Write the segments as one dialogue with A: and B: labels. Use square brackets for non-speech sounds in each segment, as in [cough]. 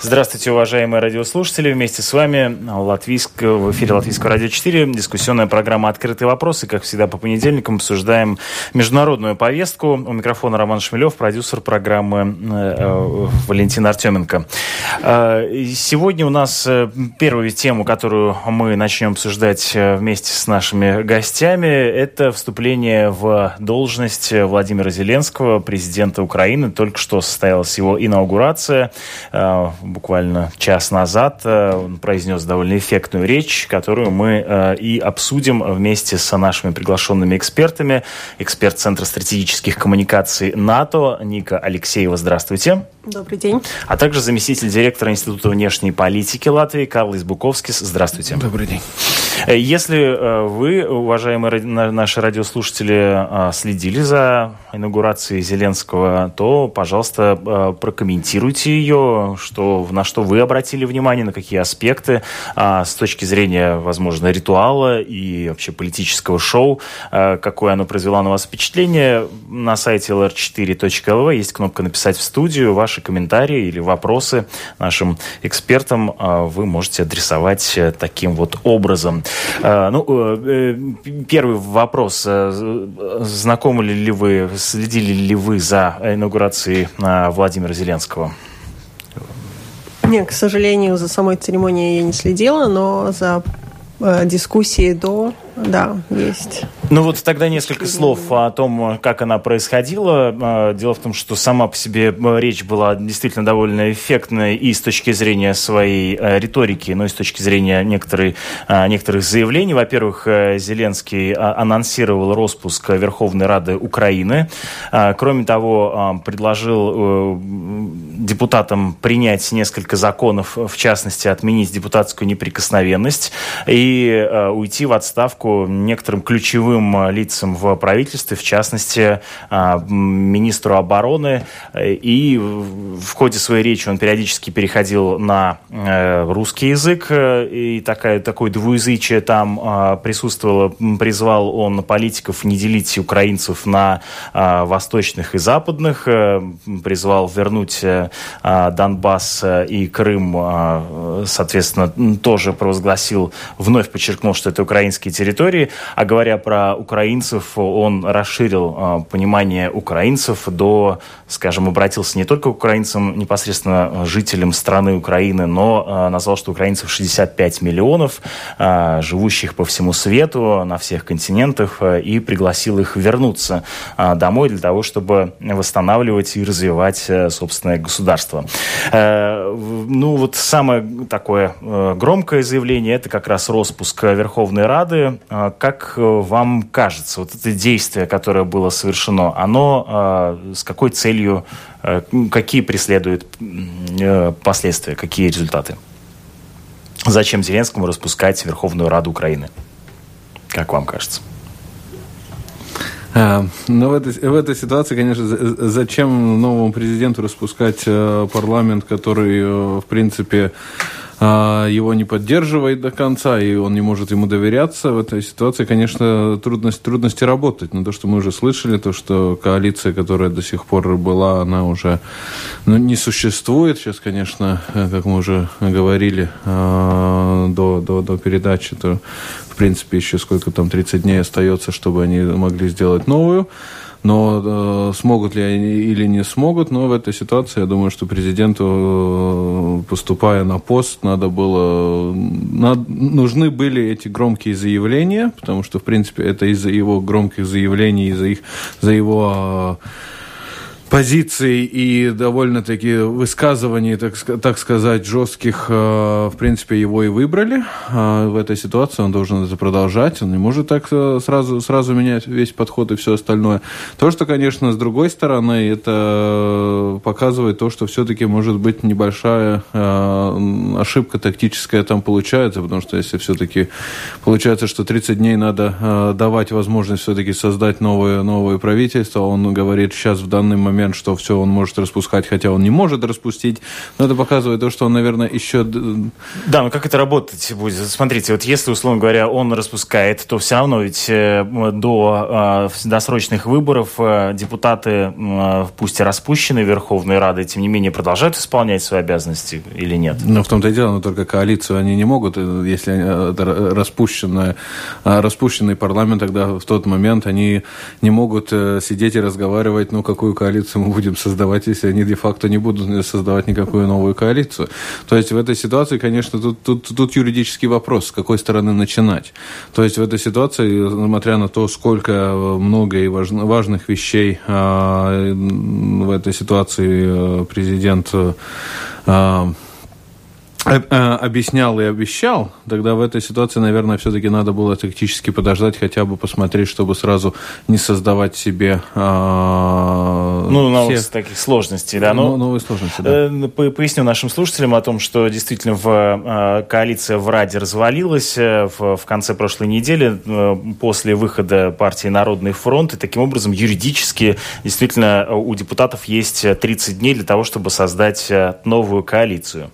A: Здравствуйте, уважаемые радиослушатели. Вместе с вами Латвийск, в эфире Латвийского радио 4. Дискуссионная программа «Открытые вопросы». Как всегда, по понедельникам обсуждаем международную повестку. У микрофона Роман Шмелев, продюсер программы э, э Валентин Артеменко. Э, сегодня у нас э, первую тему, которую мы начнем обсуждать э, вместе с нашими гостями, это вступление в должность Владимира Зеленского, президента Украины. Только что состоялась его инаугурация буквально час назад. Э, он произнес довольно эффектную речь, которую мы э, и обсудим вместе с нашими приглашенными экспертами. Эксперт Центра стратегических коммуникаций НАТО Ника Алексеева. Здравствуйте.
B: Добрый день.
A: А также заместитель директора Института внешней политики Латвии Карл Избуковскис. Здравствуйте.
C: Добрый день.
A: Э, если вы, уважаемые наши радиослушатели, следили за инаугурацией Зеленского, то, пожалуйста, прокомментируйте ее, что на что вы обратили внимание, на какие аспекты а, с точки зрения, возможно, ритуала и вообще политического шоу, а, какое оно произвело на вас впечатление. На сайте lr4.lv есть кнопка «Написать в студию». Ваши комментарии или вопросы нашим экспертам а, вы можете адресовать э, таким вот образом. А, ну, э, э, первый вопрос. Знакомы ли вы, следили ли вы за инаугурацией Владимира Зеленского?
B: Нет, к сожалению, за самой церемонией я не следила, но за э, дискуссии до да, есть.
A: Ну вот тогда несколько слов о том, как она происходила. А, дело в том, что сама по себе э, речь была действительно довольно эффектной и с точки зрения своей э, риторики, но и с точки зрения некоторых, а, некоторых заявлений. Во-первых, э, Зеленский а, анонсировал распуск Верховной Рады Украины. Кроме того, предложил депутатам принять несколько законов, в частности, отменить депутатскую неприкосновенность и уйти в отставку некоторым ключевым а, лицам в правительстве, в частности, а, министру обороны. И в ходе своей речи он периодически переходил на э, русский язык, и такая, такое двуязычие там присутствовало. Призвал он политиков не делить украинцев на восточных и западных, э, призвал вернуть э, Донбасс и Крым, соответственно, тоже провозгласил, вновь подчеркнул, что это украинские территории. А говоря про украинцев, он расширил э, понимание украинцев до, скажем, обратился не только к украинцам, непосредственно жителям страны Украины, но э, назвал, что украинцев 65 миллионов, живущих по всему свету, на всех континентах, и пригласил их вернуться домой для того, чтобы восстанавливать и развивать э, собственное государство. Э, ну вот самое такое э, громкое заявление, это как раз распуск Верховной Рады, а, как э, кажется, вот это действие, которое было совершено, оно а, с какой целью, э, какие преследует э, последствия, какие результаты? Зачем Зеленскому распускать Верховную Раду Украины? Как вам кажется?
C: А, ну, в этой, в этой ситуации, конечно, зачем новому президенту распускать парламент, который, в принципе, его не поддерживает до конца, и он не может ему доверяться, в этой ситуации, конечно, трудность, трудности работать. Но то, что мы уже слышали, то, что коалиция, которая до сих пор была, она уже ну, не существует. Сейчас, конечно, как мы уже говорили а, до, до, до передачи, то, в принципе, еще сколько там, 30 дней остается, чтобы они могли сделать новую. Но э, смогут ли они или не смогут, но в этой ситуации я думаю, что президенту, э, поступая на пост, надо было, над, нужны были эти громкие заявления, потому что, в принципе, это из-за его громких заявлений, из-за их, за его э, позиций и довольно-таки высказываний, так, так сказать, жестких, э, в принципе, его и выбрали. А в этой ситуации он должен это продолжать. Он не может так э, сразу, сразу менять весь подход и все остальное. То, что, конечно, с другой стороны, это показывает то, что все-таки может быть небольшая э, ошибка тактическая там получается, потому что если все-таки получается, что 30 дней надо давать возможность все-таки создать новое, новое правительство, он говорит сейчас в данный момент момент, что все он может распускать, хотя он не может распустить. Но это показывает то, что он, наверное, еще...
A: Да, но как это работать будет? Смотрите, вот если, условно говоря, он распускает, то все равно ведь э, до э, досрочных выборов э, депутаты, пусть и распущенные Верховной Рады, тем не менее продолжают исполнять свои обязанности или нет?
C: Ну, в том-то и дело, но только коалицию они не могут, если распущенная, распущенный парламент, тогда в тот момент они не могут сидеть и разговаривать, ну, какую коалицию мы будем создавать, если они де-факто не будут создавать никакую новую коалицию. То есть в этой ситуации, конечно, тут, тут, тут юридический вопрос, с какой стороны начинать. То есть в этой ситуации, несмотря на то, сколько много и важных вещей а, в этой ситуации э, президент а, Э, объяснял и обещал, тогда в этой ситуации, наверное, все-таки надо было тактически подождать, хотя бы посмотреть, чтобы сразу не создавать себе...
A: Э, ну, новых все... таких сложностей, да.
C: Ну, новые сложности, да.
A: Э, поясню нашим слушателям о том, что действительно в, э, коалиция в Раде развалилась э, в, в конце прошлой недели э, после выхода партии Народный фронт, и таким образом юридически действительно у депутатов есть 30 дней для того, чтобы создать новую коалицию.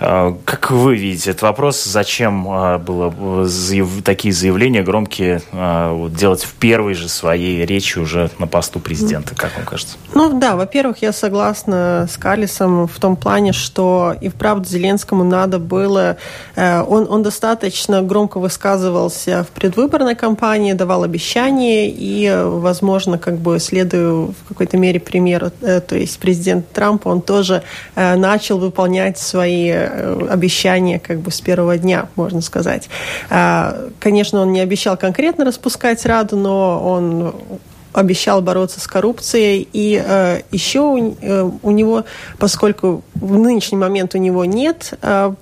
A: А, как вы видите этот вопрос? Зачем а, было заяв... такие заявления громкие а, вот, делать в первой же своей речи уже на посту президента, как вам кажется?
B: Ну да, во-первых, я согласна с Калисом в том плане, что и вправду Зеленскому надо было... Э, он, он достаточно громко высказывался в предвыборной кампании, давал обещания и, возможно, как бы следуя в какой-то мере примеру, э, то есть президент Трамп, он тоже э, начал выполнять свои Э, обещание как бы с первого дня, можно сказать. А, конечно, он не обещал конкретно распускать Раду, но он обещал бороться с коррупцией. И э, еще у, э, у него, поскольку в нынешний момент у него нет э,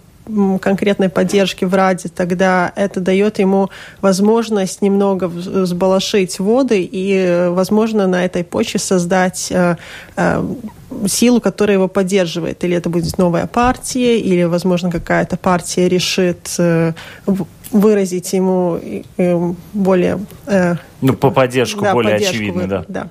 B: конкретной поддержки в Раде, тогда это дает ему возможность немного взбалошить воды и, возможно, на этой почве создать э, э, силу, которая его поддерживает. Или это будет новая партия, или, возможно, какая-то партия решит э, выразить ему более...
A: Ну, по поддержку да, более поддержку, очевидно, да.
B: да.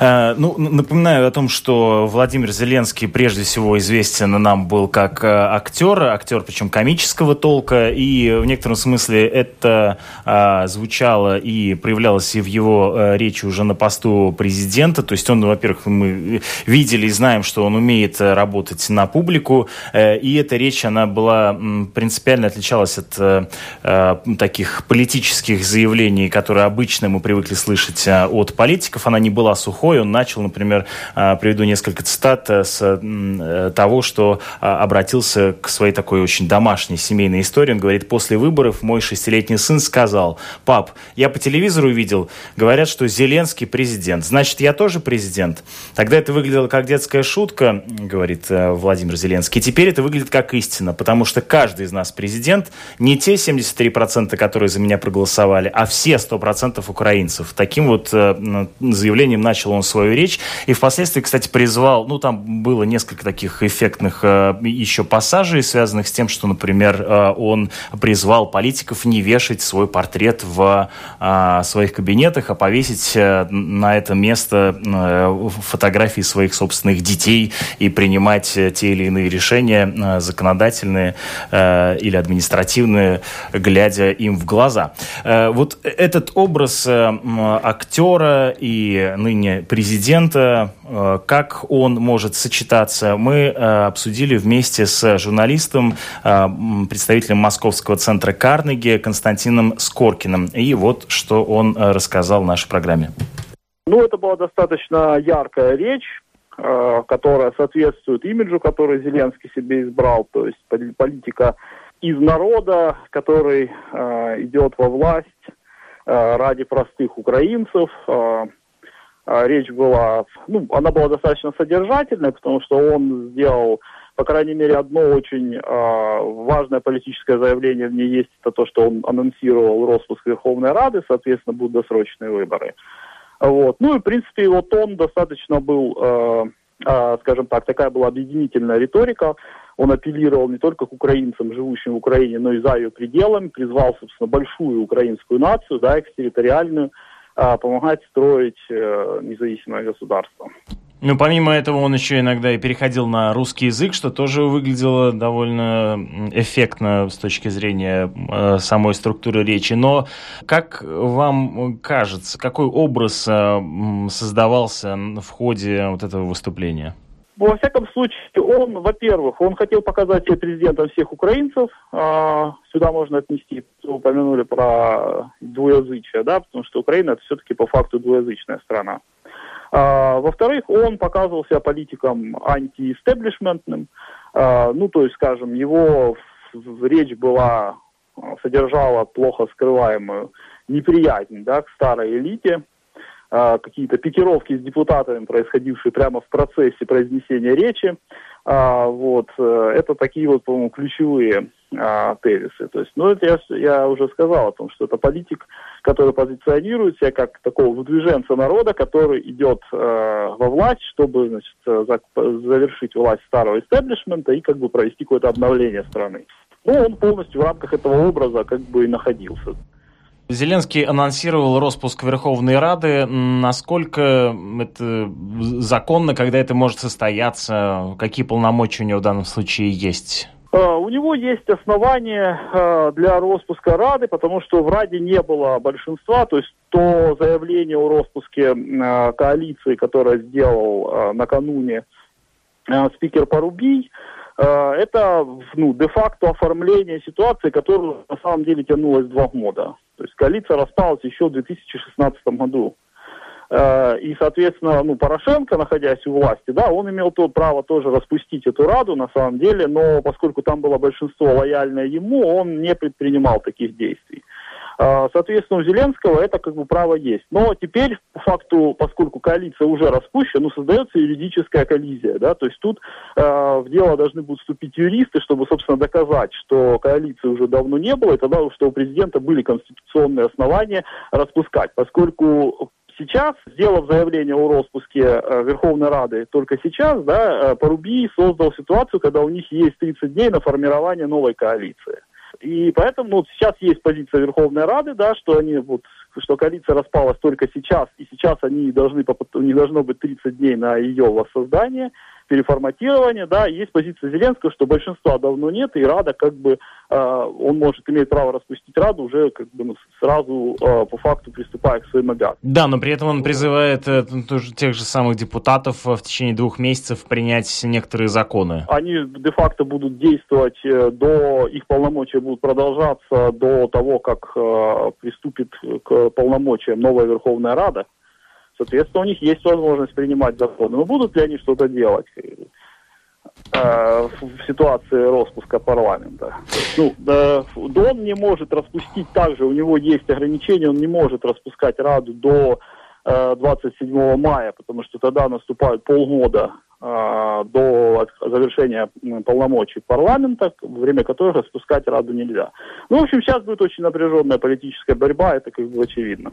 A: Э, ну, напоминаю о том, что Владимир Зеленский прежде всего известен нам был как э, актер, актер причем комического толка, и в некотором смысле это а, звучало и проявлялось и в его речи уже на посту президента. То есть он, во-первых, мы видели и знаем, что он умеет работать на публику, и эта речь, она была принципиально отличалась от таких политических заявлений, которые обычно мы привыкли слышать от политиков. Она не была сухой сухой. Он начал, например, а, приведу несколько цитат э, с э, того, что а, обратился к своей такой очень домашней семейной истории. Он говорит, после выборов мой шестилетний сын сказал, пап, я по телевизору видел, говорят, что Зеленский президент. Значит, я тоже президент. Тогда это выглядело как детская шутка, говорит э, Владимир Зеленский. теперь это выглядит как истина, потому что каждый из нас президент, не те 73%, которые за меня проголосовали, а все 100% украинцев. Таким вот заявлением начал он свою речь. И впоследствии, кстати, призвал, ну, там было несколько таких эффектных э, еще пассажей, связанных с тем, что, например, э, он призвал политиков не вешать свой портрет в э, своих кабинетах, а повесить э, на это место э, фотографии своих собственных детей и принимать э, те или иные решения э, законодательные э, или административные, глядя им в глаза. Э, вот этот образ э, актера и ныне президента, э, как он может сочетаться, мы э, обсудили вместе с журналистом, э, представителем Московского центра Карнеги Константином Скоркиным. И вот что он рассказал в нашей программе.
D: Ну, это была достаточно яркая речь, которая соответствует имиджу, который Зеленский себе избрал, то есть политика из народа, который идет во власть ради простых украинцев, речь была, ну, она была достаточно содержательной, потому что он сделал, по крайней мере, одно очень э, важное политическое заявление в ней есть, это то, что он анонсировал распуск Верховной Рады, соответственно, будут досрочные выборы. Вот. Ну и, в принципе, его тон достаточно был, э, э, скажем так, такая была объединительная риторика. Он апеллировал не только к украинцам, живущим в Украине, но и за ее пределами, призвал, собственно, большую украинскую нацию, да, экстерриториальную, помогать строить э, независимое государство.
A: Ну, помимо этого, он еще иногда и переходил на русский язык, что тоже выглядело довольно эффектно с точки зрения э, самой структуры речи. Но как вам кажется, какой образ э, создавался в ходе вот этого выступления?
D: Во всяком случае, он, во-первых, он хотел показать себя президентом всех украинцев. А, сюда можно отнести, упомянули про двуязычие, да, потому что Украина это все-таки по факту двуязычная страна. А, во-вторых, он показывал себя политиком антиэстеблишментным. А, ну, то есть, скажем, его речь была, содержала плохо скрываемую неприязнь да, к старой элите, а, какие-то пикировки с депутатами, происходившие прямо в процессе произнесения речи. А, вот, э, это такие вот, по-моему, ключевые а, тезисы. То есть, ну, это я, я уже сказал о том, что это политик, который позиционирует себя как такого выдвиженца народа, который идет э, во власть, чтобы, значит, за, завершить власть старого истеблишмента и как бы провести какое-то обновление страны. Ну, он полностью в рамках этого образа как бы и находился.
A: Зеленский анонсировал распуск Верховной Рады. Насколько это законно, когда это может состояться? Какие полномочия у него в данном случае есть?
D: А, у него есть основания а, для распуска Рады, потому что в Раде не было большинства, то есть то заявление о распуске а, коалиции, которое сделал накануне спикер Порубий, это ну, де-факто оформление ситуации, которая на самом деле тянулась два года. То есть коалиция распалась еще в 2016 году. Э, и, соответственно, ну, Порошенко, находясь у власти, да, он имел то право тоже распустить эту Раду, на самом деле, но поскольку там было большинство лояльное ему, он не предпринимал таких действий. А, соответственно, у Зеленского это как бы право есть. Но теперь, по факту, поскольку коалиция уже распущена, ну, создается юридическая коллизия, да, то есть тут э, в дело должны будут вступить юристы, чтобы, собственно, доказать, что коалиции уже давно не было, и тогда, что у президента были конституционные основания распускать, поскольку Сейчас, сделав заявление о распуске э, Верховной Рады только сейчас, да, э, Порубий создал ситуацию, когда у них есть 30 дней на формирование новой коалиции. И поэтому ну, сейчас есть позиция Верховной Рады, да, что они вот что коалиция распалась только сейчас, и сейчас они должны, у них должно быть 30 дней на ее воссоздание переформатирования, да, есть позиция Зеленского, что большинства давно нет, и Рада как бы, э, он может иметь право распустить Раду уже как бы ну, сразу э, по факту приступая к своим обязанностям.
A: Да, но при этом он призывает э, тоже тех же самых депутатов в течение двух месяцев принять некоторые законы.
D: Они де-факто будут действовать э, до, их полномочия будут продолжаться до того, как э, приступит к полномочиям новая Верховная Рада. Соответственно, у них есть возможность принимать законы. Но будут ли они что-то делать э, в ситуации распуска парламента? Ну, э, он не может распустить также, у него есть ограничения, он не может распускать Раду до 27 э, мая, потому что тогда наступают полгода а, до завершения полномочий парламента, время которых распускать Раду нельзя. Ну, в общем, сейчас будет очень напряженная политическая борьба, это как бы очевидно.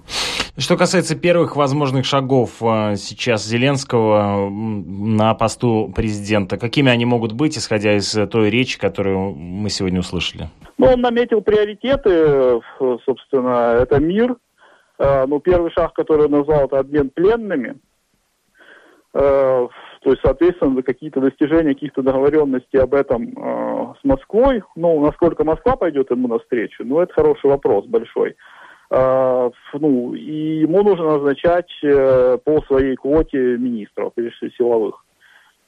A: Что касается первых возможных шагов а, сейчас Зеленского на посту президента, какими они могут быть, исходя из той речи, которую мы сегодня услышали?
D: Ну, он наметил приоритеты, собственно, это мир. А, ну, первый шаг, который он назвал, это обмен пленными то есть, соответственно, какие-то достижения, каких-то договоренностей об этом э, с Москвой, ну, насколько Москва пойдет ему навстречу, ну, это хороший вопрос большой. Э, ну, и ему нужно назначать э, по своей квоте министров, прежде всего силовых.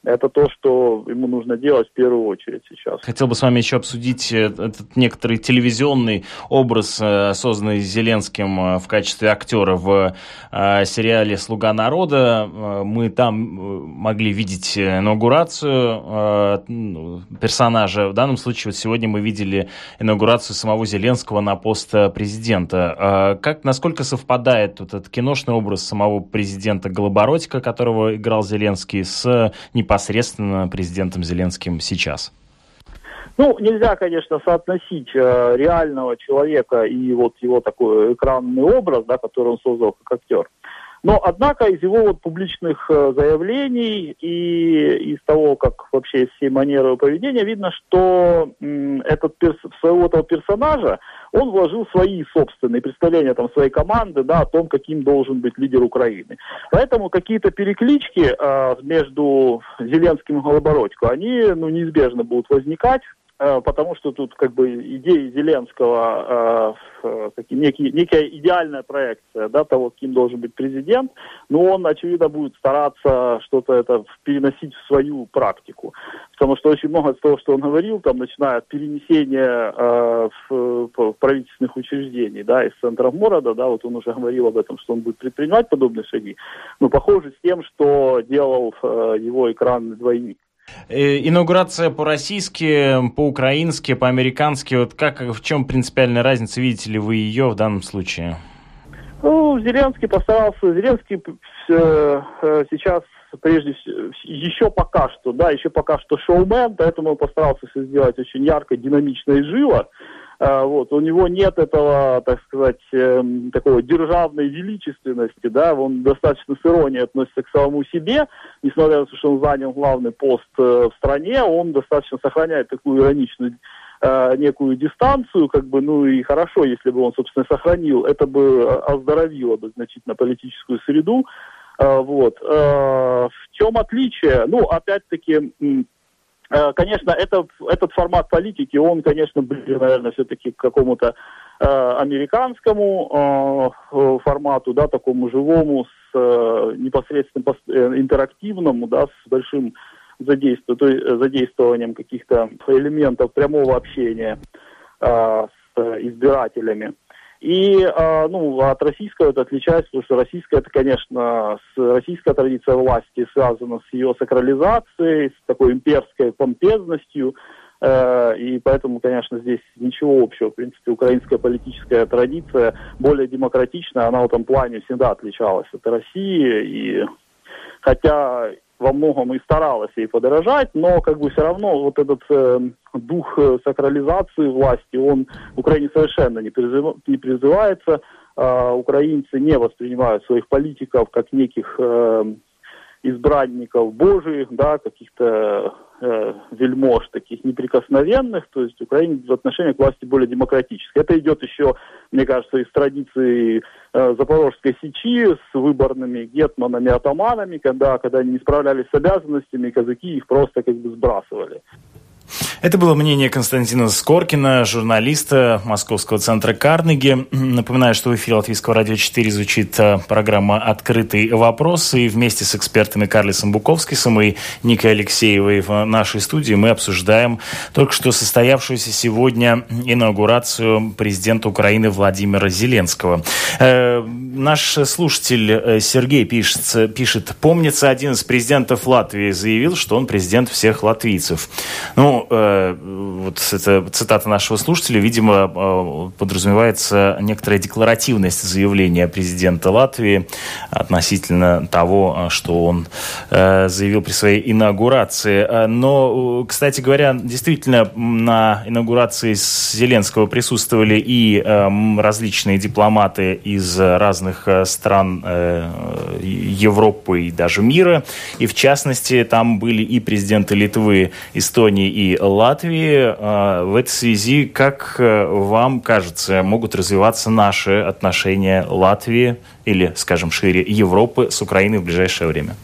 D: Это то, что ему нужно делать в первую очередь сейчас.
A: Хотел бы с вами еще обсудить э, этот некоторый телевизионный образ, э, созданный Зеленским э, в качестве актера в сериале «Слуга народа». Мы там могли видеть инаугурацию ну, персонажа. В данном случае вот сегодня мы видели инаугурацию самого Зеленского на пост президента. Как, насколько совпадает вот этот киношный образ самого президента Голобородька, которого играл Зеленский, с непосредственно непосредственно президентом Зеленским сейчас?
D: Ну, нельзя, конечно, соотносить э, реального человека и вот его такой экранный образ, да, который он создал как актер. Но, однако, из его вот публичных э, заявлений и из того, как вообще всей манеры поведения, видно, что м, этот перс- своего этого персонажа он вложил свои собственные представления там, своей команды да, о том, каким должен быть лидер Украины. Поэтому какие-то переклички э, между Зеленским и Голобородько, они ну, неизбежно будут возникать. Э, потому что тут как бы идеи Зеленского, э, некий, некая идеальная проекция да, того, кем должен быть президент, но он, очевидно, будет стараться что-то это переносить в свою практику. Потому что очень много из того, что он говорил, там, начиная от перенесения э, в, в правительственных учреждений, да, из центров города, да, вот он уже говорил об этом, что он будет предпринимать подобные шаги, но похоже с тем, что делал э, его экранный двойник.
A: Э, инаугурация по-российски, по-украински, по-американски. Вот как, в чем принципиальная разница? Видите ли вы ее в данном случае?
D: Ну, Зеленский постарался. Зеленский э, э, сейчас прежде всего, еще пока что, да, еще пока что шоумен, поэтому он постарался все сделать очень ярко, динамично и живо. А, вот, у него нет этого, так сказать, э, такого державной величественности, да, он достаточно с иронией относится к самому себе, несмотря на то, что он занял главный пост э, в стране, он достаточно сохраняет такую ироничную э, некую дистанцию, как бы, ну и хорошо, если бы он, собственно, сохранил, это бы оздоровило бы значительно политическую среду, э, вот. Э, в чем отличие? Ну, опять-таки, Э, конечно, это, этот формат политики, он, конечно, ближе, наверное, все-таки к какому-то э, американскому э, формату, да, такому живому, с э, непосредственно э, интерактивному, да, с большим задействованием каких-то элементов прямого общения э, с избирателями. И э, ну, от российского это отличается, потому что российская, это, конечно, российская традиция власти связана с ее сакрализацией, с такой имперской помпезностью. Э, и поэтому, конечно, здесь ничего общего. В принципе, украинская политическая традиция более демократичная, она в этом плане всегда отличалась от России. И хотя во многом и старалась ей подорожать, но как бы все равно вот этот э, дух э, сакрализации власти, он в Украине совершенно не, призыв, не призывается. Э, украинцы не воспринимают своих политиков как неких э, избранников божьих, да, каких-то э, вельмож таких неприкосновенных, то есть Украина в отношении к власти более демократическая. Это идет еще, мне кажется, из традиции э, Запорожской сечи с выборными гетманами, атаманами, когда, когда они не справлялись с обязанностями, казаки их просто как бы сбрасывали.
A: Это было мнение Константина Скоркина, журналиста Московского центра Карнеги. Напоминаю, что в эфире Латвийского радио 4 звучит э, программа «Открытый вопрос». И вместе с экспертами Карлисом Буковскисом и Никой Алексеевой в нашей студии мы обсуждаем только что состоявшуюся сегодня инаугурацию президента Украины Владимира Зеленского. Э, наш слушатель э, Сергей пишет, пишет, помнится, один из президентов Латвии заявил, что он президент всех латвийцев. Ну, э, вот это цитата нашего слушателя, видимо, э, подразумевается некоторая декларативность заявления президента Латвии относительно того, что он э, заявил при своей инаугурации. Но, кстати говоря, действительно, на инаугурации Зеленского присутствовали и э, различные дипломаты из разных стран Европы и даже мира. И, в частности, там были и президенты Литвы, Эстонии и Латвии. А, в этой связи, как э, вам кажется, могут развиваться наши отношения Латвии или, скажем шире, Европы с Украиной в ближайшее время?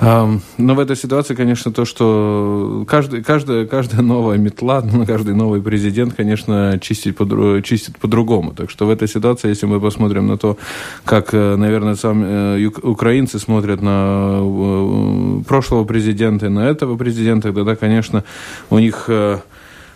C: Но в этой ситуации, конечно, то, что каждый, каждая, каждая новая метла, [laughs] ну, каждый новый президент, конечно, чистит, по, чистит по-другому. Так что в этой ситуации, если мы посмотрим на то, как, э, наверное, сами э, украинцы смотрят на э, прошлого президента и на этого президента, тогда, конечно, у них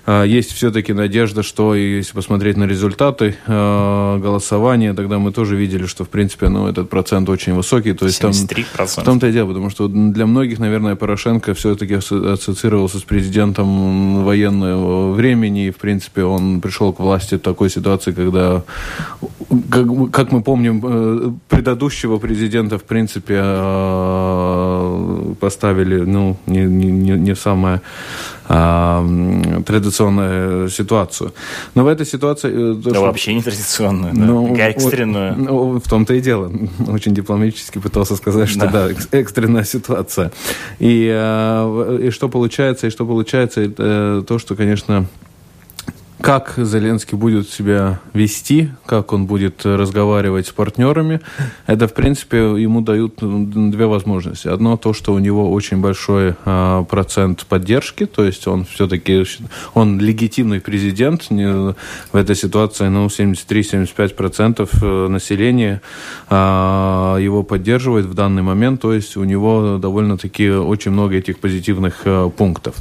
C: есть все-таки надежда, что если посмотреть на результаты э, голосования, тогда мы тоже видели, что в принципе ну, этот процент очень высокий. То есть 73%. Там, в том-то и дело, потому что для многих, наверное, Порошенко все-таки ассоциировался с президентом военного времени, и в принципе он пришел к власти в такой ситуации, когда, как, как мы помним, э, предыдущего президента в принципе э, поставили ну, не, не, не самое традиционную ситуацию. Но в этой ситуации...
A: Э, да, что... вообще не традиционную, да. ну, экстренную.
C: Ну, в том-то и дело. [laughs] Очень дипломатически пытался сказать, что да, да экстренная ситуация. И, э, и что получается, и что получается, это то, что, конечно, как Зеленский будет себя вести, как он будет разговаривать с партнерами, это, в принципе, ему дают две возможности. Одно то, что у него очень большой а, процент поддержки, то есть он все-таки он легитимный президент. В этой ситуации ну, 73-75% э, населения а, его поддерживает в данный момент, то есть у него довольно-таки очень много этих позитивных а, пунктов.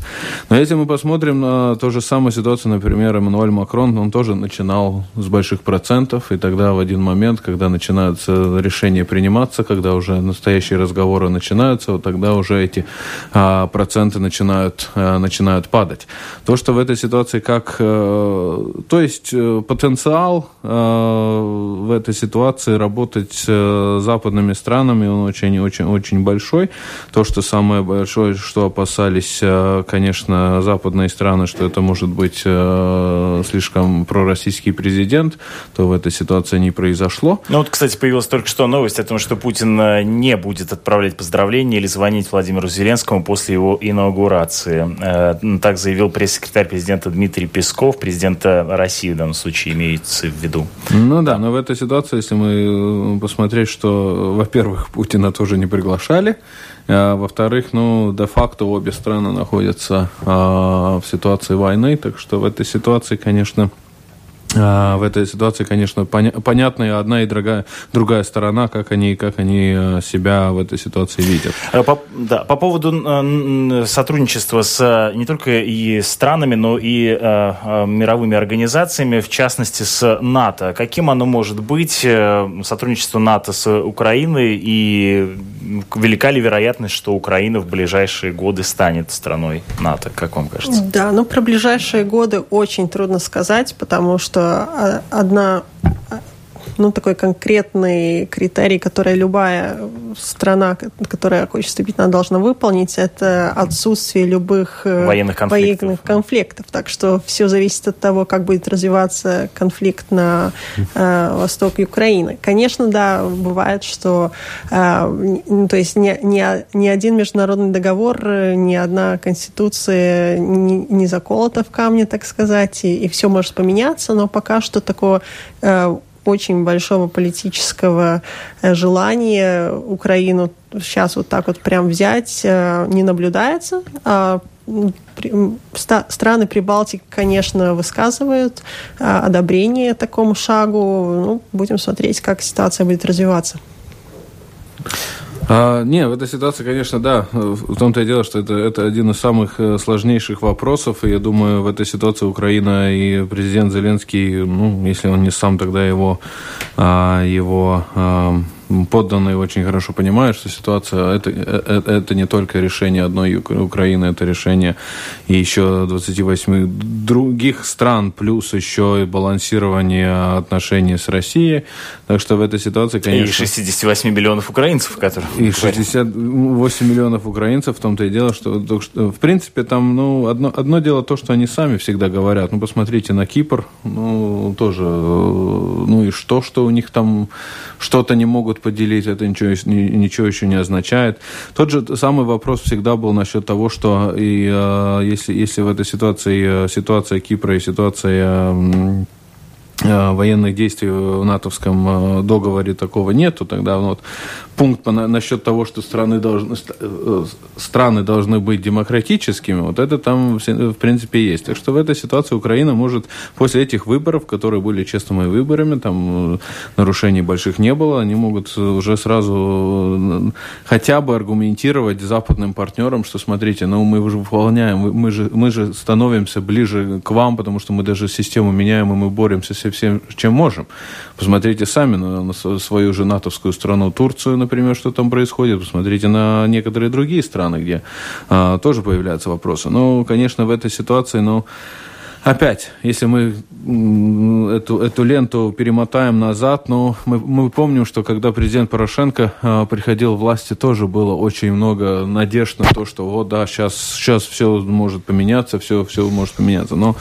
C: Но если мы посмотрим на ту же самую ситуацию, например, Эммануэль Макрон, он тоже начинал с больших процентов, и тогда в один момент, когда начинаются решения приниматься, когда уже настоящие разговоры начинаются, вот тогда уже эти а, проценты начинают, а, начинают падать. То, что в этой ситуации как... А, то есть э, потенциал а, в этой ситуации работать с западными странами, он очень-очень очень большой. То, что самое большое, что опасались, конечно, западные страны, что это может быть а, слишком пророссийский президент, то в этой ситуации не произошло.
A: Ну вот, кстати, появилась только что новость о том, что Путин э, не будет отправлять поздравления или звонить Владимиру Зеленскому после его инаугурации. Э, так заявил пресс-секретарь президента Дмитрий Песков, президента России в данном случае имеется в виду.
C: Ну да, но в этой ситуации, если мы посмотреть, что, во-первых, Путина тоже не приглашали, во-вторых, ну, де-факто обе страны находятся а, в ситуации войны, так что в этой ситуации, конечно, а, в этой ситуации, конечно, поня- понятна и одна и другая, другая сторона, как они, как они э, себя в этой ситуации видят.
A: Э, по, да, по поводу э, сотрудничества с не только и странами, но и э, мировыми организациями, в частности с НАТО. Каким оно может быть, сотрудничество НАТО с Украиной, и велика ли вероятность, что Украина в ближайшие годы станет страной НАТО, как вам кажется?
B: Да, ну про ближайшие годы очень трудно сказать, потому что что одна ну, такой конкретный критерий, который любая страна, которая хочет вступить, она должна выполнить, это отсутствие любых
A: э, военных конфликтов.
B: военных конфликтов. Так что все зависит от того, как будет развиваться конфликт на э, востоке Украины. Конечно, да, бывает, что э, ну, то есть ни, ни, ни один международный договор, ни одна конституция не, не заколота в камне, так сказать, и, и все может поменяться, но пока что такого э, очень большого политического э, желания Украину сейчас вот так вот прям взять э, не наблюдается. А страны Прибалтики, конечно, высказывают э, одобрение такому шагу. Ну, будем смотреть, как ситуация будет развиваться.
C: А, не, в этой ситуации, конечно, да. В том-то и дело, что это, это один из самых э, сложнейших вопросов. И я думаю, в этой ситуации Украина и президент Зеленский, ну, если он не сам, тогда его, а, его подданные очень хорошо понимают, что ситуация это, это, это не только решение одной Украины, это решение и еще 28 других стран, плюс еще и балансирование отношений с Россией. Так что в этой ситуации, конечно...
A: И 68 миллионов украинцев, которые...
C: И 68 миллионов украинцев, в том-то и дело, что, что в принципе там, ну, одно, одно дело то, что они сами всегда говорят. Ну, посмотрите на Кипр, ну, тоже, ну и что, что у них там что-то не могут поделить, это ничего, ничего еще не означает. Тот же самый вопрос всегда был насчет того, что и, э, если, если в этой ситуации э, ситуация Кипра и ситуация военных действий в натовском договоре такого нету, тогда вот пункт по, насчет того, что страны должны, э, страны должны быть демократическими, вот это там в принципе есть. Так что в этой ситуации Украина может после этих выборов, которые были честными выборами, там э, нарушений больших не было, они могут уже сразу э, хотя бы аргументировать западным партнерам, что смотрите, ну мы уже выполняем, мы же, мы же становимся ближе к вам, потому что мы даже систему меняем, и мы боремся всем, чем можем. Посмотрите сами на, на свою же натовскую страну Турцию, например, что там происходит. Посмотрите на некоторые другие страны, где а, тоже появляются вопросы. Ну, конечно, в этой ситуации, ну, Опять, если мы эту, эту ленту перемотаем назад, но мы, мы помним, что когда президент Порошенко э, приходил к власти, тоже было очень много надежд на то, что вот да, сейчас, сейчас все может поменяться, все, все может поменяться. Но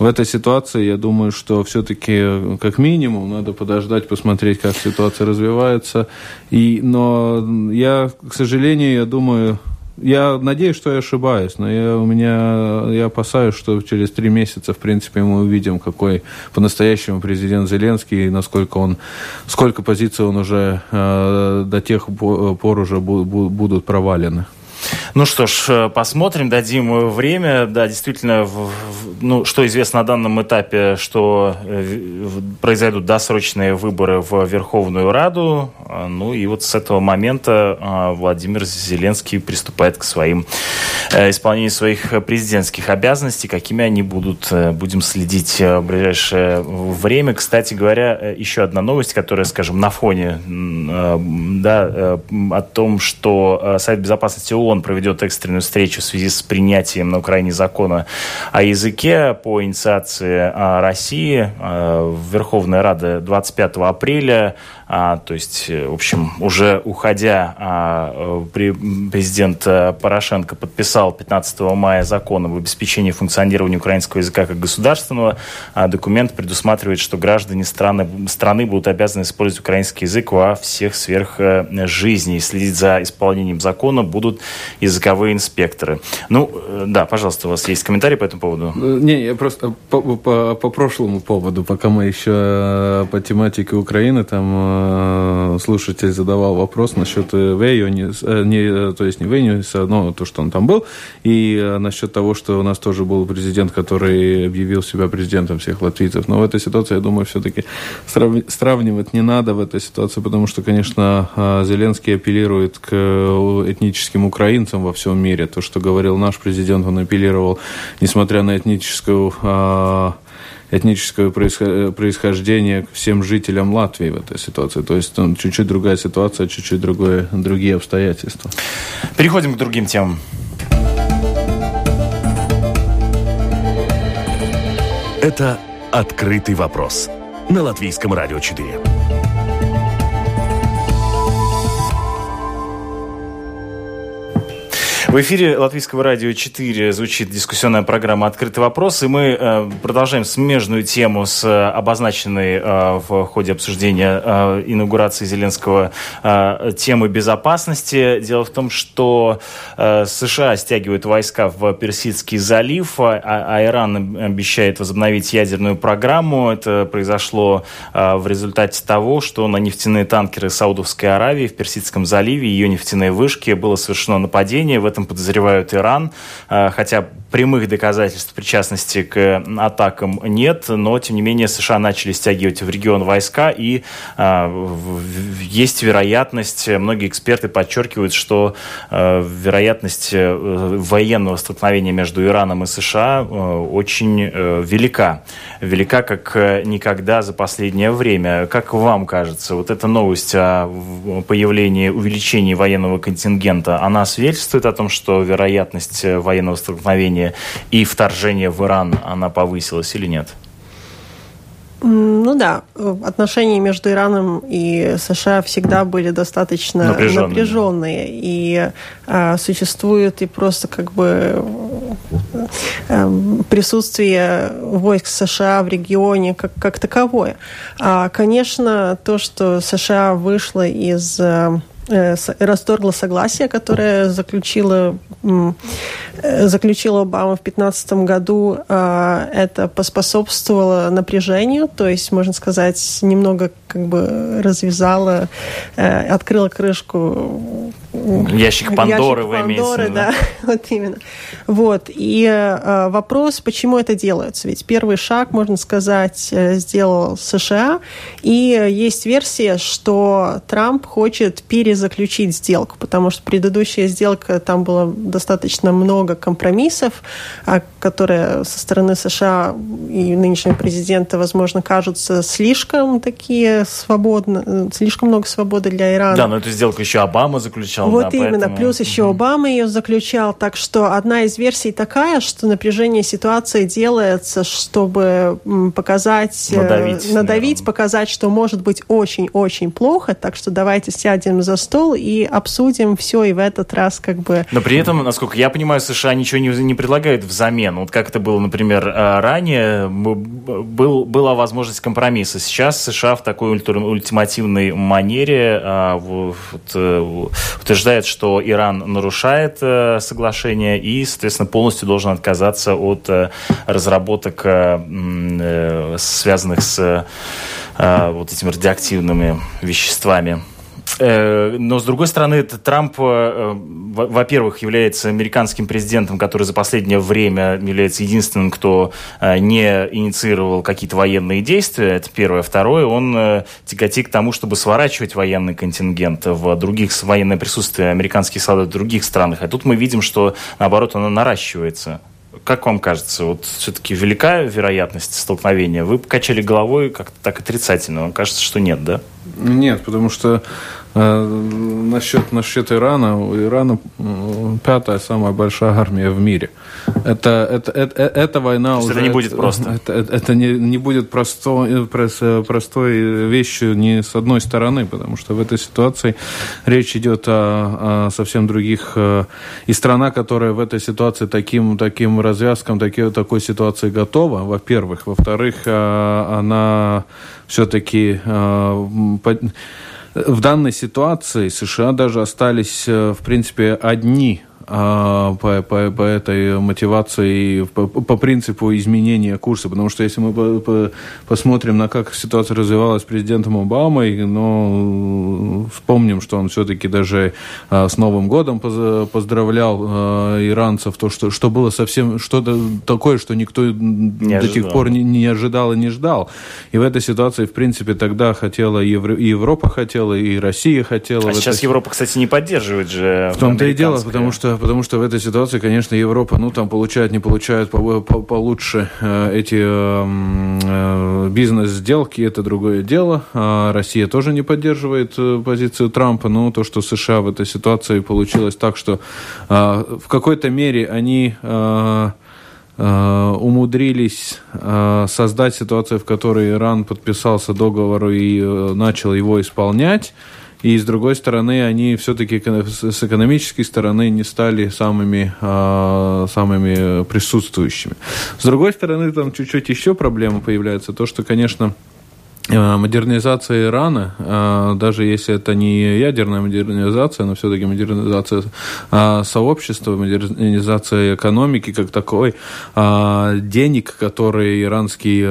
C: в этой ситуации я думаю, что все-таки как минимум надо подождать, посмотреть, как ситуация развивается. И, но я, к сожалению, я думаю, Я надеюсь, что я ошибаюсь, но я, у меня, я опасаюсь, что через три месяца, в принципе, мы увидим, какой по-настоящему президент Зеленский, и насколько он, сколько позиций он уже э, до тех пор уже бу- бу- будут провалены.
A: Ну что ж, э, посмотрим, дадим время. Да, действительно, в, в, ну, что известно на данном этапе, что э, произойдут досрочные выборы в Верховную Раду. А, ну и вот с этого момента э, Владимир Зеленский приступает к своим э, исполнению своих президентских обязанностей. Какими они будут, э, будем следить в ближайшее время. Кстати говоря, еще одна новость, которая, скажем, на фоне да, о том, что Совет Безопасности ООН проведет экстренную встречу в связи с принятием на Украине закона о языке по инициации а, России. А, Верховная Рада 25 апреля а, то есть, э, в общем, уже уходя, а, президент э, Порошенко подписал 15 мая закон об обеспечении функционирования украинского языка как государственного. А документ предусматривает, что граждане страны, страны будут обязаны использовать украинский язык во всех сферах э, жизни. И следить за исполнением закона будут языковые инспекторы. Ну, да, пожалуйста, у вас есть комментарии по этому поводу?
C: Не, я просто по, по, по прошлому поводу, пока мы еще по тематике Украины там Э, слушатель задавал вопрос насчет э, Вейонис, э, не, то есть не Вейониса, но то, что он там был, и насчет того, что у нас тоже был президент, который объявил себя президентом всех латвийцев. Но в этой ситуации, я думаю, все-таки сравнивать не надо в этой ситуации, потому что, конечно, Зеленский апеллирует к этническим украинцам во всем мире. То, что говорил наш президент, он апеллировал, несмотря на этническую этническое происхождение к всем жителям Латвии в этой ситуации. То есть ну, чуть-чуть другая ситуация, чуть-чуть другое, другие обстоятельства.
A: Переходим к другим темам.
E: Это «Открытый вопрос» на Латвийском радио 4.
A: В эфире Латвийского радио 4 звучит дискуссионная программа «Открытый вопрос», и мы э, продолжаем смежную тему с э, обозначенной э, в ходе обсуждения инаугурации Зеленского темы безопасности. Дело в том, что США стягивают войска в Персидский залив, а, а Иран обещает возобновить ядерную программу. Это произошло в результате того, что на нефтяные танкеры Саудовской Аравии в Персидском заливе, ее нефтяные вышки, было совершено нападение. В этом этом подозревают Иран, э, хотя прямых доказательств причастности к атакам нет, но, тем не менее, США начали стягивать в регион войска, и э, есть вероятность, многие эксперты подчеркивают, что э, вероятность военного столкновения между Ираном и США очень велика. Велика как никогда за последнее время. Как вам кажется, вот эта новость о появлении, увеличении военного контингента, она свидетельствует о том, что вероятность э, военного столкновения и вторжения в Иран, она повысилась или нет?
B: Ну да, отношения между Ираном и США всегда были достаточно напряженные, напряженные и э, существует и просто как бы э, присутствие войск США в регионе как, как таковое. А, конечно, то, что США вышла из э, Э, расторгла согласие, которое заключила, э, заключила Обама в 2015 году. А, это поспособствовало напряжению, то есть, можно сказать, немного как бы развязала, э, открыла крышку
A: Ящик Пандоры Ящик вы Пандоры,
B: да, [laughs] вот именно. Вот, и э, вопрос, почему это делается? Ведь первый шаг, можно сказать, э, сделал США, и есть версия, что Трамп хочет перезаключить сделку, потому что предыдущая сделка, там было достаточно много компромиссов, а, которые со стороны США и нынешнего президента, возможно, кажутся слишком такие свободно, слишком много свободы для Ирана.
A: Да, но эту сделку еще Обама заключал.
B: Вот да, именно. Поэтому... Плюс еще Обама ее заключал. Так что одна из версий такая, что напряжение ситуации делается, чтобы показать, э, надавить, надавить показать, что может быть очень-очень плохо. Так что давайте сядем за стол и обсудим все и в этот раз как бы...
A: Но при этом, насколько я понимаю, США ничего не, не предлагают взамен. Вот как это было, например, э, ранее, был, была возможность компромисса. Сейчас США в такой ультимативной манере а, вот, э, утверждает, что Иран нарушает соглашение и, соответственно, полностью должен отказаться от разработок, связанных с вот этими радиоактивными веществами. Э, но, с другой стороны, Трамп, э, во-первых, является американским президентом, который за последнее время является единственным, кто э, не инициировал какие-то военные действия. Это первое. Второе, он тяготит к тому, чтобы сворачивать военный контингент в других, военное присутствие американских солдат в других странах. А тут мы видим, что, наоборот, оно наращивается. Как вам кажется, вот все-таки велика вероятность столкновения? Вы качали головой как-то так отрицательно. Вам кажется, что нет, да?
C: Нет, потому что насчет, насчет Ирана, у Ирана пятая самая большая армия в мире. Это, это, это, э, эта война
A: уже...
C: Это
A: не будет просто.
C: Это, это, это не, не будет простой, простой вещью ни с одной стороны, потому что в этой ситуации речь идет о, о совсем других... Э, и страна, которая в этой ситуации таким, таким развязкам, таки, такой ситуации готова, во-первых. Во-вторых, э, она все-таки в данной ситуации США даже остались, в принципе, одни по, по, по этой мотивации, по, по принципу изменения курса. Потому что если мы по, по, посмотрим на как ситуация развивалась с президентом Обамой, но вспомним, что он все-таки даже а, с Новым годом поздравлял а, иранцев, то, что, что было совсем что-то такое, что никто не до тех пор не, не ожидал и не ждал. И в этой ситуации, в принципе, тогда хотела и Европа хотела, и Россия хотела.
A: А сейчас
C: этой...
A: Европа, кстати, не поддерживает же
C: В том-то и дело, потому что потому что в этой ситуации, конечно, Европа, ну, там получает, не получает по, по, получше э, эти э, э, бизнес-сделки, это другое дело. А Россия тоже не поддерживает позицию Трампа, но то, что США в этой ситуации получилось так, что э, в какой-то мере они умудрились создать ситуацию, в которой Иран подписался договору и начал его исполнять и с другой стороны, они все-таки с экономической стороны не стали самыми, а, самыми присутствующими. С другой стороны, там чуть-чуть еще проблема появляется, то, что, конечно, модернизация Ирана, э, даже если это не ядерная модернизация, но все-таки модернизация э, сообщества, модернизация экономики как такой, денег, которые иранские,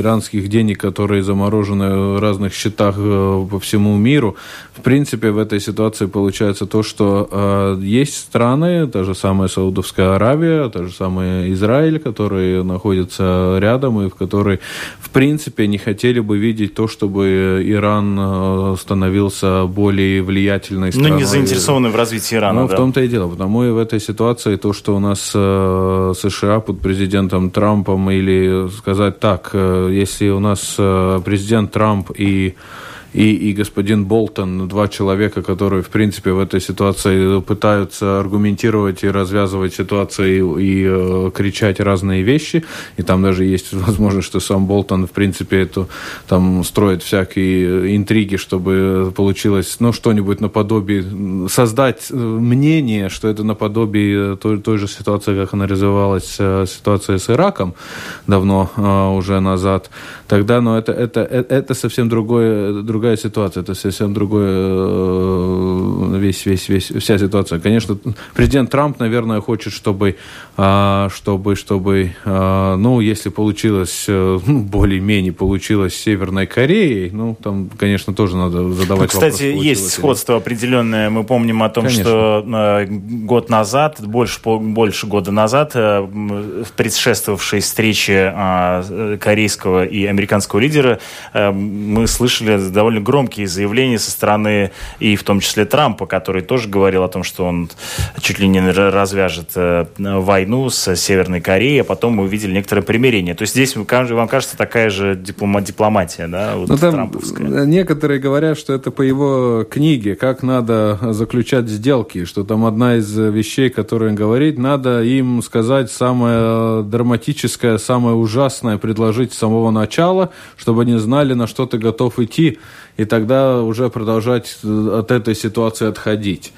C: иранских денег, которые заморожены в разных счетах по всему миру, в принципе, в этой ситуации получается то, что есть страны, та же самая Саудовская Аравия, та же самая Израиль, которые находятся рядом и в которые, в принципе, не хотели бы видеть то, чтобы Иран э, становился более влиятельной страной.
A: Ну, не заинтересованы в развитии Ирана,
C: Ну, да. в том-то и дело. Потому и в этой ситуации то, что у нас э, США под президентом Трампом, или сказать так, э, если у нас президент Трамп и и, и господин Болтон, два человека, которые, в принципе, в этой ситуации пытаются аргументировать и развязывать ситуацию и, и э, кричать разные вещи. И там даже есть возможность, что сам Болтон, в принципе, эту, там строит всякие интриги, чтобы получилось, ну, что-нибудь наподобие, создать э, мнение, что это наподобие той, той же ситуации, как она развивалась, э, ситуация с Ираком давно э, уже назад. Тогда, но это, это, это, это совсем другое, другая другая ситуация, это совсем другое, э, весь, весь, весь, вся ситуация. Конечно, президент Трамп, наверное, хочет, чтобы, а, чтобы, чтобы, а, ну, если получилось, э, ну, более-менее получилось с Северной Кореей, ну, там, конечно, тоже надо задавать
A: ну, Кстати, вопрос, есть сходство или... определенное. Мы помним о том, конечно. что э, год назад, больше, больше года назад, в предшествовавшей встрече а, корейского и американского лидера мы слышали довольно довольно громкие заявления со стороны и в том числе Трампа, который тоже говорил о том, что он чуть ли не развяжет э, войну с Северной Кореей, а потом мы увидели некоторое примирение. То есть здесь вам кажется такая же диплома дипломатия, да, вот
C: ну, там трамповская. Некоторые говорят, что это по его книге, как надо заключать сделки, что там одна из вещей, которые он говорит, надо им сказать самое драматическое, самое ужасное, предложить с самого начала, чтобы они знали, на что ты готов идти и тогда уже продолжать от этой ситуации отходить.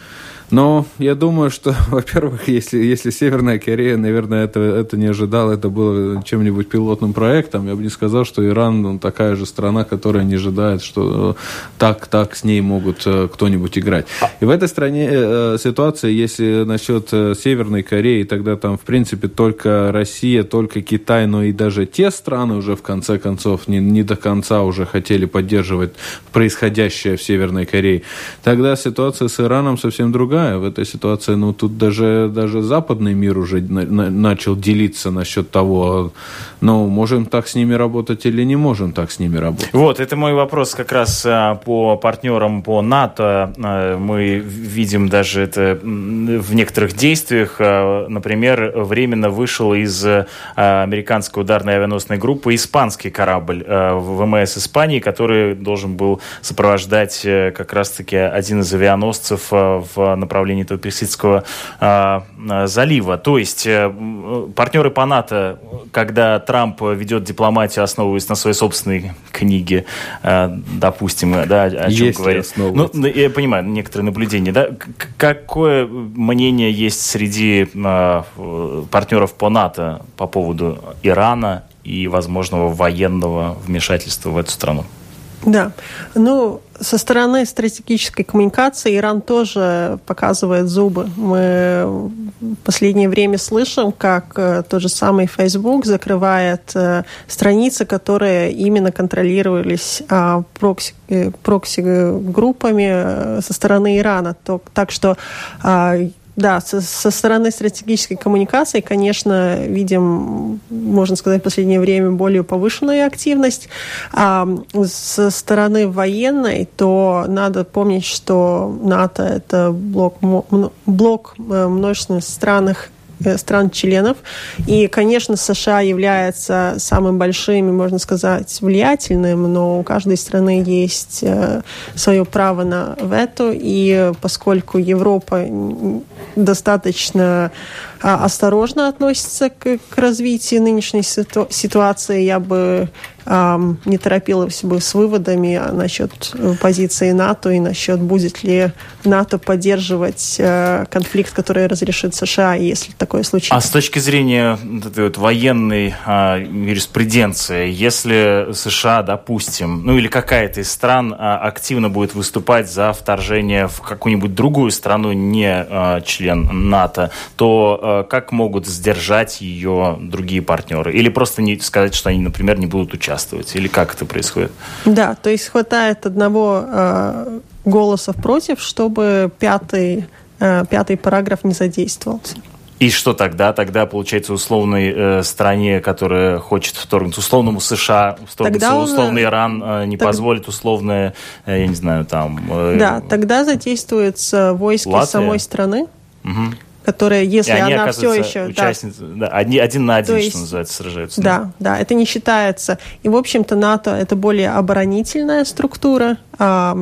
C: Но я думаю, что, [laughs] во-первых, если, если Северная Корея, наверное, это, это не ожидала, это было чем-нибудь пилотным проектом, я бы не сказал, что Иран ну, такая же страна, которая не ожидает, что так, так с ней могут э, кто-нибудь играть. И в этой стране э, ситуация, если насчет э, Северной Кореи, тогда там, в принципе, только Россия, только Китай, но и даже те страны уже, в конце концов, не, не до конца уже хотели поддерживать происходящее в Северной Корее. Тогда ситуация с Ираном совсем другая другая в этой ситуации. Ну, тут даже, даже западный мир уже на, на, начал делиться насчет того, ну, можем так с ними работать или не можем так с ними работать.
A: Вот, это мой вопрос как раз а, по партнерам по НАТО. А, мы видим даже это в некоторых действиях. А, например, временно вышел из американской ударной авианосной группы испанский корабль ВМС Испании, который должен был сопровождать э, как раз-таки один из авианосцев в направлении этого Персидского э, залива. То есть э, партнеры по НАТО, когда Трамп ведет дипломатию, основываясь на своей собственной книге, э, допустим, да, о чем есть говорит. Ну, я понимаю, некоторые наблюдения. Да? Какое мнение есть среди партнеров по НАТО по поводу Ирана и возможного военного вмешательства в эту страну?
B: Да, ну, со стороны стратегической коммуникации Иран тоже показывает зубы. Мы в последнее время слышим, как э, тот же самый Facebook закрывает э, страницы, которые именно контролировались а, прокси, э, прокси-группами со стороны Ирана. Так что а, да, со, со стороны стратегической коммуникации, конечно, видим, можно сказать, в последнее время более повышенную активность. А со стороны военной, то надо помнить, что НАТО – это блок, блок э, множественных странах Э, стран-членов. И, конечно, США является самым большим и, можно сказать, влиятельным, но у каждой страны есть э, свое право на вето. И поскольку Европа достаточно а, осторожно относится к, развитию нынешней ситу ситуации, я бы не торопилась бы с выводами насчет э, позиции НАТО и насчет будет ли НАТО поддерживать э, конфликт, который разрешит США, если такое случится.
A: А с точки зрения вот военной а, юриспруденции, если США, допустим, ну или какая-то из стран а, активно будет выступать за вторжение в какую-нибудь другую страну, не а, член НАТО, то а, как могут сдержать ее другие партнеры? Или просто не сказать, что они, например, не будут участвовать? Участвовать? Или как это происходит?
B: Да, то есть хватает одного э, голоса против, чтобы пятый, э, пятый параграф не задействовался.
A: И что тогда? Тогда, получается, условной э, стране, которая хочет вторгнуться, условному США, вторгнуться, он, условный Иран э, не так... позволит условное, э, я не знаю, там...
B: Э, да, тогда задействуются войска Латвия. самой страны. Угу которая, если
A: и они,
B: она все еще...
A: Участницы, да, да, один, один на один, есть, что называется, сражаются.
B: Да, да, да, это не считается. И, в общем-то, НАТО – это более оборонительная структура. А,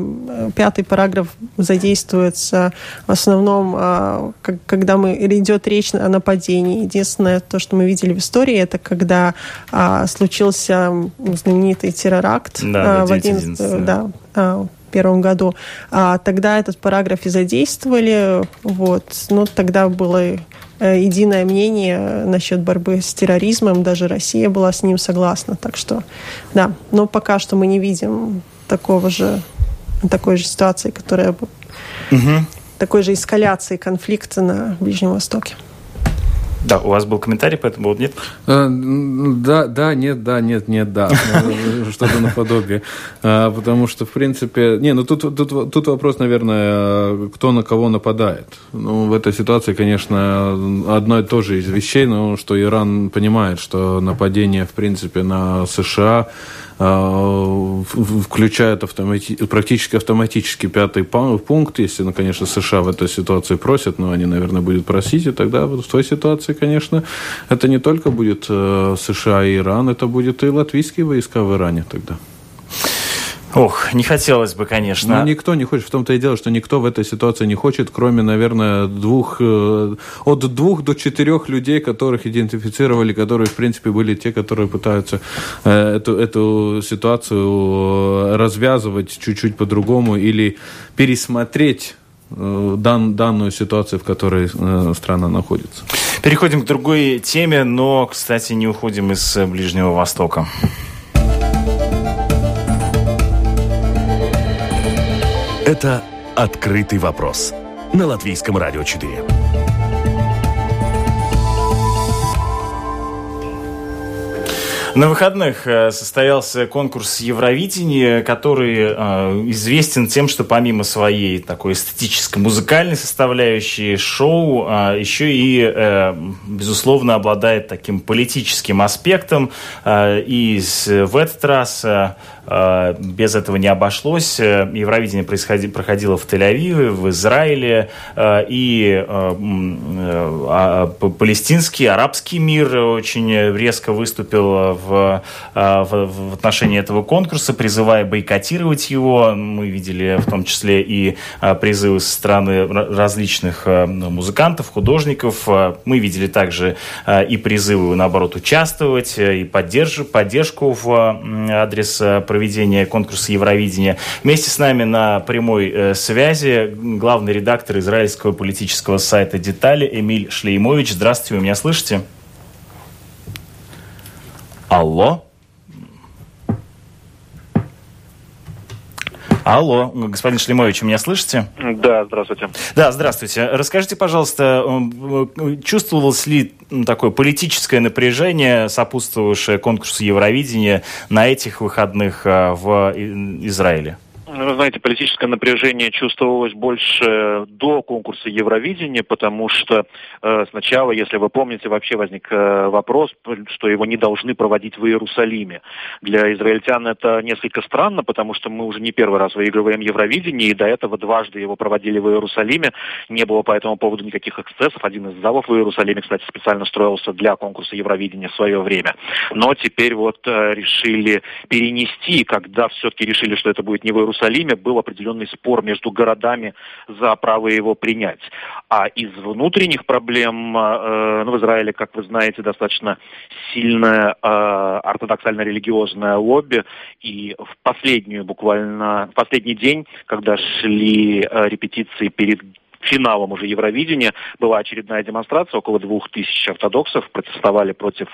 B: пятый параграф задействуется в основном, а, когда мы, идет речь о нападении. Единственное, то, что мы видели в истории, это когда а, случился знаменитый терроракт
A: да, в 11, 11
B: да, 2021 году. А, тогда этот параграф и задействовали. Вот. Но тогда было э, единое мнение насчет борьбы с терроризмом. Даже Россия была с ним согласна. Так что, да. Но пока что мы не видим такого же, такой же ситуации, которая. Угу. такой же эскаляции конфликта на Ближнем Востоке.
A: Да, у вас был комментарий по этому нет?
C: Э, да, да, нет, да, нет, нет, да. [laughs] Что-то наподобие. А, потому что, в принципе... Не, ну тут, тут, тут вопрос, наверное, кто на кого нападает. Ну, в этой ситуации, конечно, одно и то же из вещей, но что Иран понимает, что нападение, в принципе, на США включает автомати... практически автоматически пятый пункт, если, ну, конечно, США в этой ситуации просят, но они, наверное, будут просить, и тогда в той ситуации, конечно, это не только будет э, США и Иран, это будет и латвийские войска в Иране тогда.
A: Ох, не хотелось бы, конечно.
C: Но никто не хочет. В том-то и дело, что никто в этой ситуации не хочет, кроме, наверное, двух, э, от двух до четырех людей, которых идентифицировали, которые, в принципе, были те, которые пытаются э, эту, эту ситуацию развязывать чуть-чуть по-другому или пересмотреть дан, данную ситуацию, в которой страна находится.
A: Переходим к другой теме, но, кстати, не уходим из Ближнего Востока.
E: Это «Открытый вопрос» на Латвийском радио 4.
A: На выходных э, состоялся конкурс Евровидения, который э, известен тем, что помимо своей такой эстетической музыкальной составляющей шоу, э, еще и, безусловно, обладает таким политическим аспектом. И в этот раз без этого не обошлось. Э, Евровидение происходи, проходило в Тель-Авиве, в Израиле, э, и а, палестинский, арабский мир очень резко выступил в, в отношении этого конкурса, призывая бойкотировать его. Мы видели в том числе и призывы со стороны различных музыкантов, художников. Мы видели также и призывы, наоборот, участвовать, и поддерж, поддержку в адрес проведения конкурса Евровидения. Вместе с нами на прямой э, связи главный редактор израильского политического сайта «Детали» Эмиль Шлеймович. Здравствуйте, вы меня слышите? Алло? Алло, господин Шлемович, меня слышите?
F: Да, здравствуйте.
A: Да, здравствуйте. Расскажите, пожалуйста, чувствовалось ли такое политическое напряжение, сопутствовавшее конкурсу Евровидения на этих выходных а, в Израиле?
F: Знаете, политическое напряжение чувствовалось больше до конкурса Евровидения, потому что э, сначала, если вы помните, вообще возник э, вопрос, что его не должны проводить в Иерусалиме. Для израильтян это несколько странно, потому что мы уже не первый раз выигрываем Евровидение, и до этого дважды его проводили в Иерусалиме. Не было по этому поводу никаких эксцессов. Один из залов в Иерусалиме, кстати, специально строился для конкурса Евровидения в свое время. Но теперь вот э, решили перенести, когда все-таки решили, что это будет не в Иерусалиме, Иерусалиме был определенный спор между городами за право его принять. А из внутренних проблем э, ну, в Израиле, как вы знаете, достаточно сильное э, ортодоксально-религиозное лобби. И в последнюю буквально, в последний день, когда шли э, репетиции перед финалом уже Евровидения была очередная демонстрация. Около двух тысяч ортодоксов протестовали против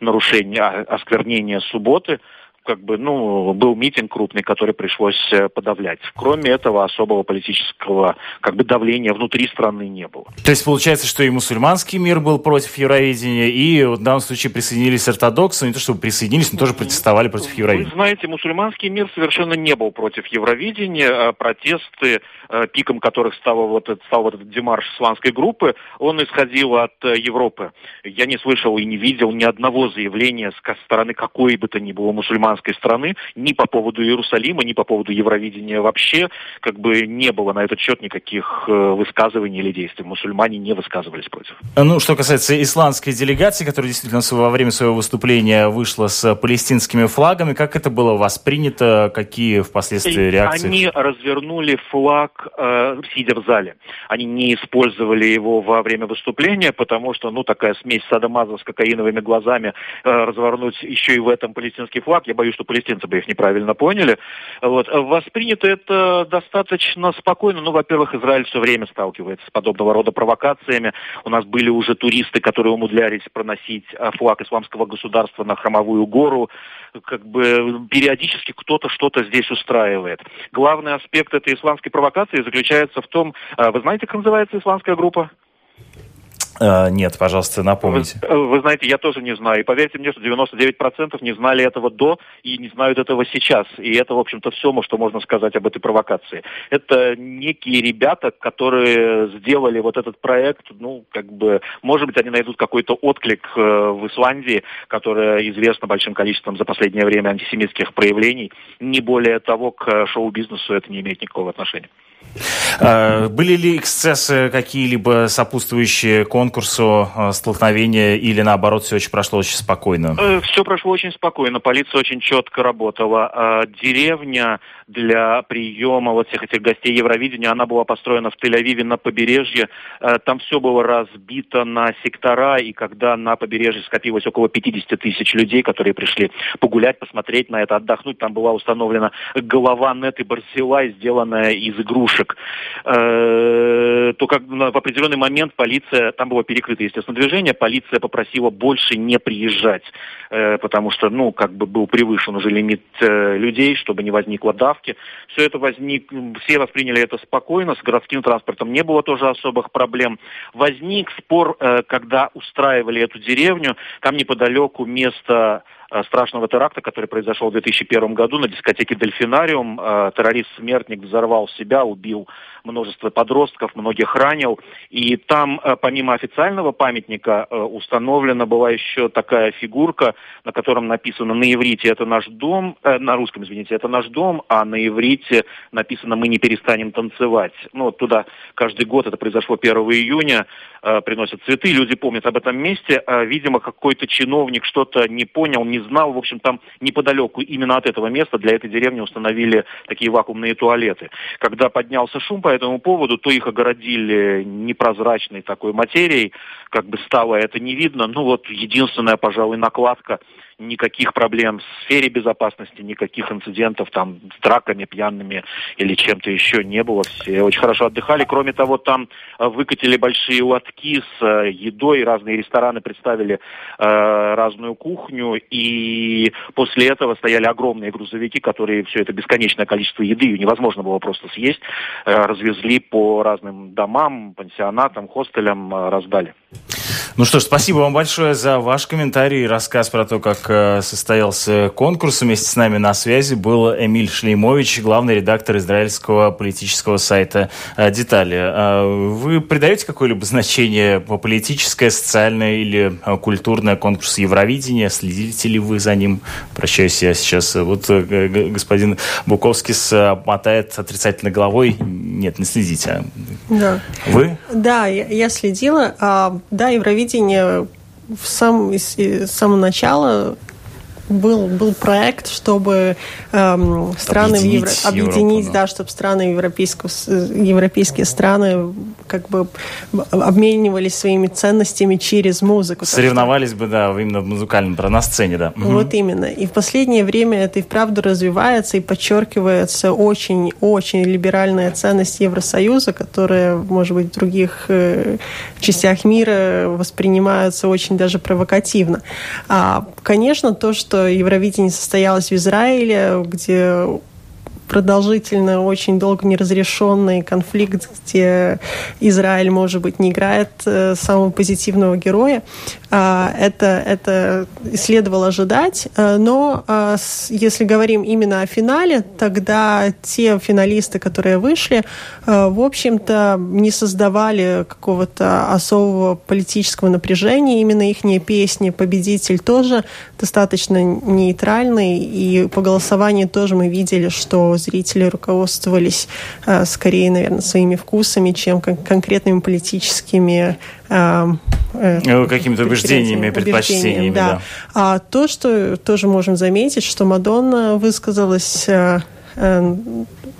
F: нарушения, осквернения субботы как бы, ну, был митинг крупный, который пришлось э, подавлять. Кроме этого, особого политического, как бы, давления внутри страны не было.
A: То есть, получается, что и мусульманский мир был против Евровидения, и в данном случае присоединились ортодоксы, не то чтобы присоединились, но тоже протестовали против Евровидения.
F: Вы знаете, мусульманский мир совершенно не был против Евровидения. А протесты, э, пиком которых стал вот, этот, стал вот этот демарш исландской группы, он исходил от э, Европы. Я не слышал и не видел ни одного заявления с стороны какой бы то ни было мусульманской мусульманской страны, ни по поводу Иерусалима, ни по поводу Евровидения вообще, как бы не было на этот счет никаких э, высказываний или действий. Мусульмане не высказывались против.
A: Ну, что касается исландской делегации, которая действительно во время своего выступления вышла с палестинскими флагами, как это было воспринято, какие впоследствии реакции?
F: Они развернули флаг, э, сидя в зале. Они не использовали его во время выступления, потому что, ну, такая смесь садомаза с кокаиновыми глазами, э, развернуть еще и в этом палестинский флаг, я боюсь, боюсь, что палестинцы бы их неправильно поняли. Вот. Воспринято это достаточно спокойно. Ну, во-первых, Израиль все время сталкивается с подобного рода провокациями. У нас были уже туристы, которые умудрялись проносить а, флаг исламского государства на Хромовую гору. Как бы периодически кто-то что-то здесь устраивает. Главный аспект этой исламской провокации заключается в том, а, вы знаете, как называется исламская группа?
A: Uh, нет, пожалуйста, напомните.
F: Вы, вы знаете, я тоже не знаю. И поверьте мне, что 99% не знали этого до и не знают этого сейчас. И это, в общем-то, все, что можно сказать об этой провокации. Это некие ребята, которые сделали вот этот проект, ну, как бы, может быть, они найдут какой-то отклик э, в Исландии, которая известна большим количеством за последнее время антисемитских проявлений. Не более того, к шоу-бизнесу это не имеет никакого отношения.
A: Uh, были ли эксцессы какие-либо сопутствующие конкурсу э, столкновения или наоборот все очень прошло очень спокойно?
F: Э, все прошло очень спокойно, полиция очень четко работала. А деревня для приема вот всех этих гостей Евровидения, она была построена в Тель-Авиве на побережье. Э, там все было разбито на сектора, и когда на побережье скопилось около 50 тысяч людей, которые пришли погулять, посмотреть на это, отдохнуть, там была установлена голова Неты Барсилай, сделанная из игрушек пушек, э, то как в определенный момент полиция, там было перекрыто, естественно, движение, полиция попросила больше не приезжать, э, потому что, ну, как бы был превышен уже лимит э, людей, чтобы не возникло давки. Все это возник, все восприняли это спокойно, с городским транспортом не было тоже особых проблем. Возник спор, когда устраивали эту деревню, там неподалеку место страшного теракта, который произошел в 2001 году на дискотеке «Дельфинариум». Э, террорист-смертник взорвал себя, убил множество подростков, многих ранил. И там, э, помимо официального памятника, установлена была еще такая фигурка, на котором написано на иврите «Это наш дом», на русском, извините, «Это наш дом», а на иврите написано «Мы не перестанем танцевать». Ну, вот туда каждый год, это произошло 1 июня, приносят цветы, люди помнят об этом месте. Видимо, какой-то чиновник что-то не понял, не не знал. В общем, там неподалеку именно от этого места для этой деревни установили такие вакуумные туалеты. Когда поднялся шум по этому поводу, то их огородили непрозрачной такой материей, как бы стало это не видно. Ну вот единственная, пожалуй, накладка – никаких проблем в сфере безопасности, никаких инцидентов там с драками пьяными или чем-то еще не было. Все очень хорошо отдыхали. Кроме того, там э, выкатили большие лотки с э, едой, разные рестораны представили э, разную кухню, и после этого стояли огромные грузовики, которые все это бесконечное количество еды, ее невозможно было просто съесть, э, развезли по разным домам, пансионатам, хостелям, э, раздали.
A: Ну что ж, спасибо вам большое за ваш комментарий и рассказ про то, как э, состоялся конкурс. Вместе с нами на связи был Эмиль Шлеймович, главный редактор израильского политического сайта э, «Детали». Э, вы придаете какое-либо значение по политическое, социальное или культурное конкурсу Евровидения? Следите ли вы за ним? Прощаюсь я сейчас. Вот господин Буковский мотает отрицательно головой. Нет, не следите.
B: Да.
A: Вы?
B: Да, я, я следила. А, да, Евровидение телевидения в сам, с самого начала был, был проект, чтобы эм, страны
A: объединить,
B: Евро... объединить,
A: Европу,
B: да, чтобы страны европейского, европейские страны как бы обменивались своими ценностями через музыку.
A: Соревновались что... бы, да, именно в музыкальном, на сцене, да.
B: Вот угу. именно. И в последнее время это и вправду развивается и подчеркивается очень-очень либеральная ценность Евросоюза, которая, может быть, в других э, частях мира воспринимается очень даже провокативно. А, конечно, то, что Евровидение состоялось в Израиле, где продолжительно, очень долго неразрешенный конфликт, где Израиль, может быть, не играет э, самого позитивного героя. А, это, это следовало ожидать. Э, но а, если говорим именно о финале, тогда те финалисты, которые вышли, э, в общем-то, не создавали какого-то особого политического напряжения. Именно их песни «Победитель» тоже достаточно нейтральный. И по голосованию тоже мы видели, что зрители руководствовались э, скорее, наверное, своими вкусами, чем конкретными политическими
A: э, э, какими-то убеждениями, предпочтениями. Да. Да.
B: А то, что тоже можем заметить, что Мадонна высказалась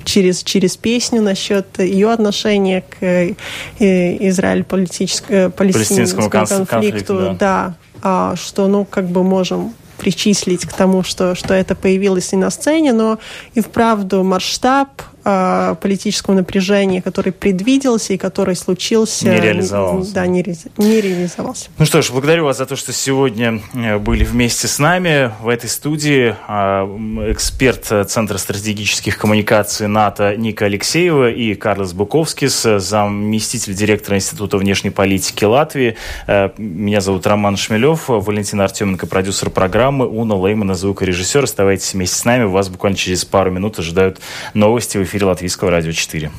B: через, через песню насчет ее отношения к Израиль-палестинскому конфликту, конфликту да. да, а, что, ну, как бы можем причислить к тому, что, что это появилось и на сцене, но и вправду масштаб э, политического напряжения, который предвиделся и который случился...
A: Не реализовался.
B: Да, не, не реализовался.
A: Ну что ж, благодарю вас за то, что сегодня э, были вместе с нами в этой студии. А, эксперт Центра стратегических коммуникаций НАТО Ника Алексеева и Карлос Буковскис, заместитель директора Института внешней политики Латвии. Э, меня зовут Роман Шмелев, Валентина Артеменко, продюсер программы, Уна Леймана, звукорежиссер. Оставайтесь вместе с нами. Вас буквально через пару минут ожидают новости в эфире эфире Латвийского радио 4.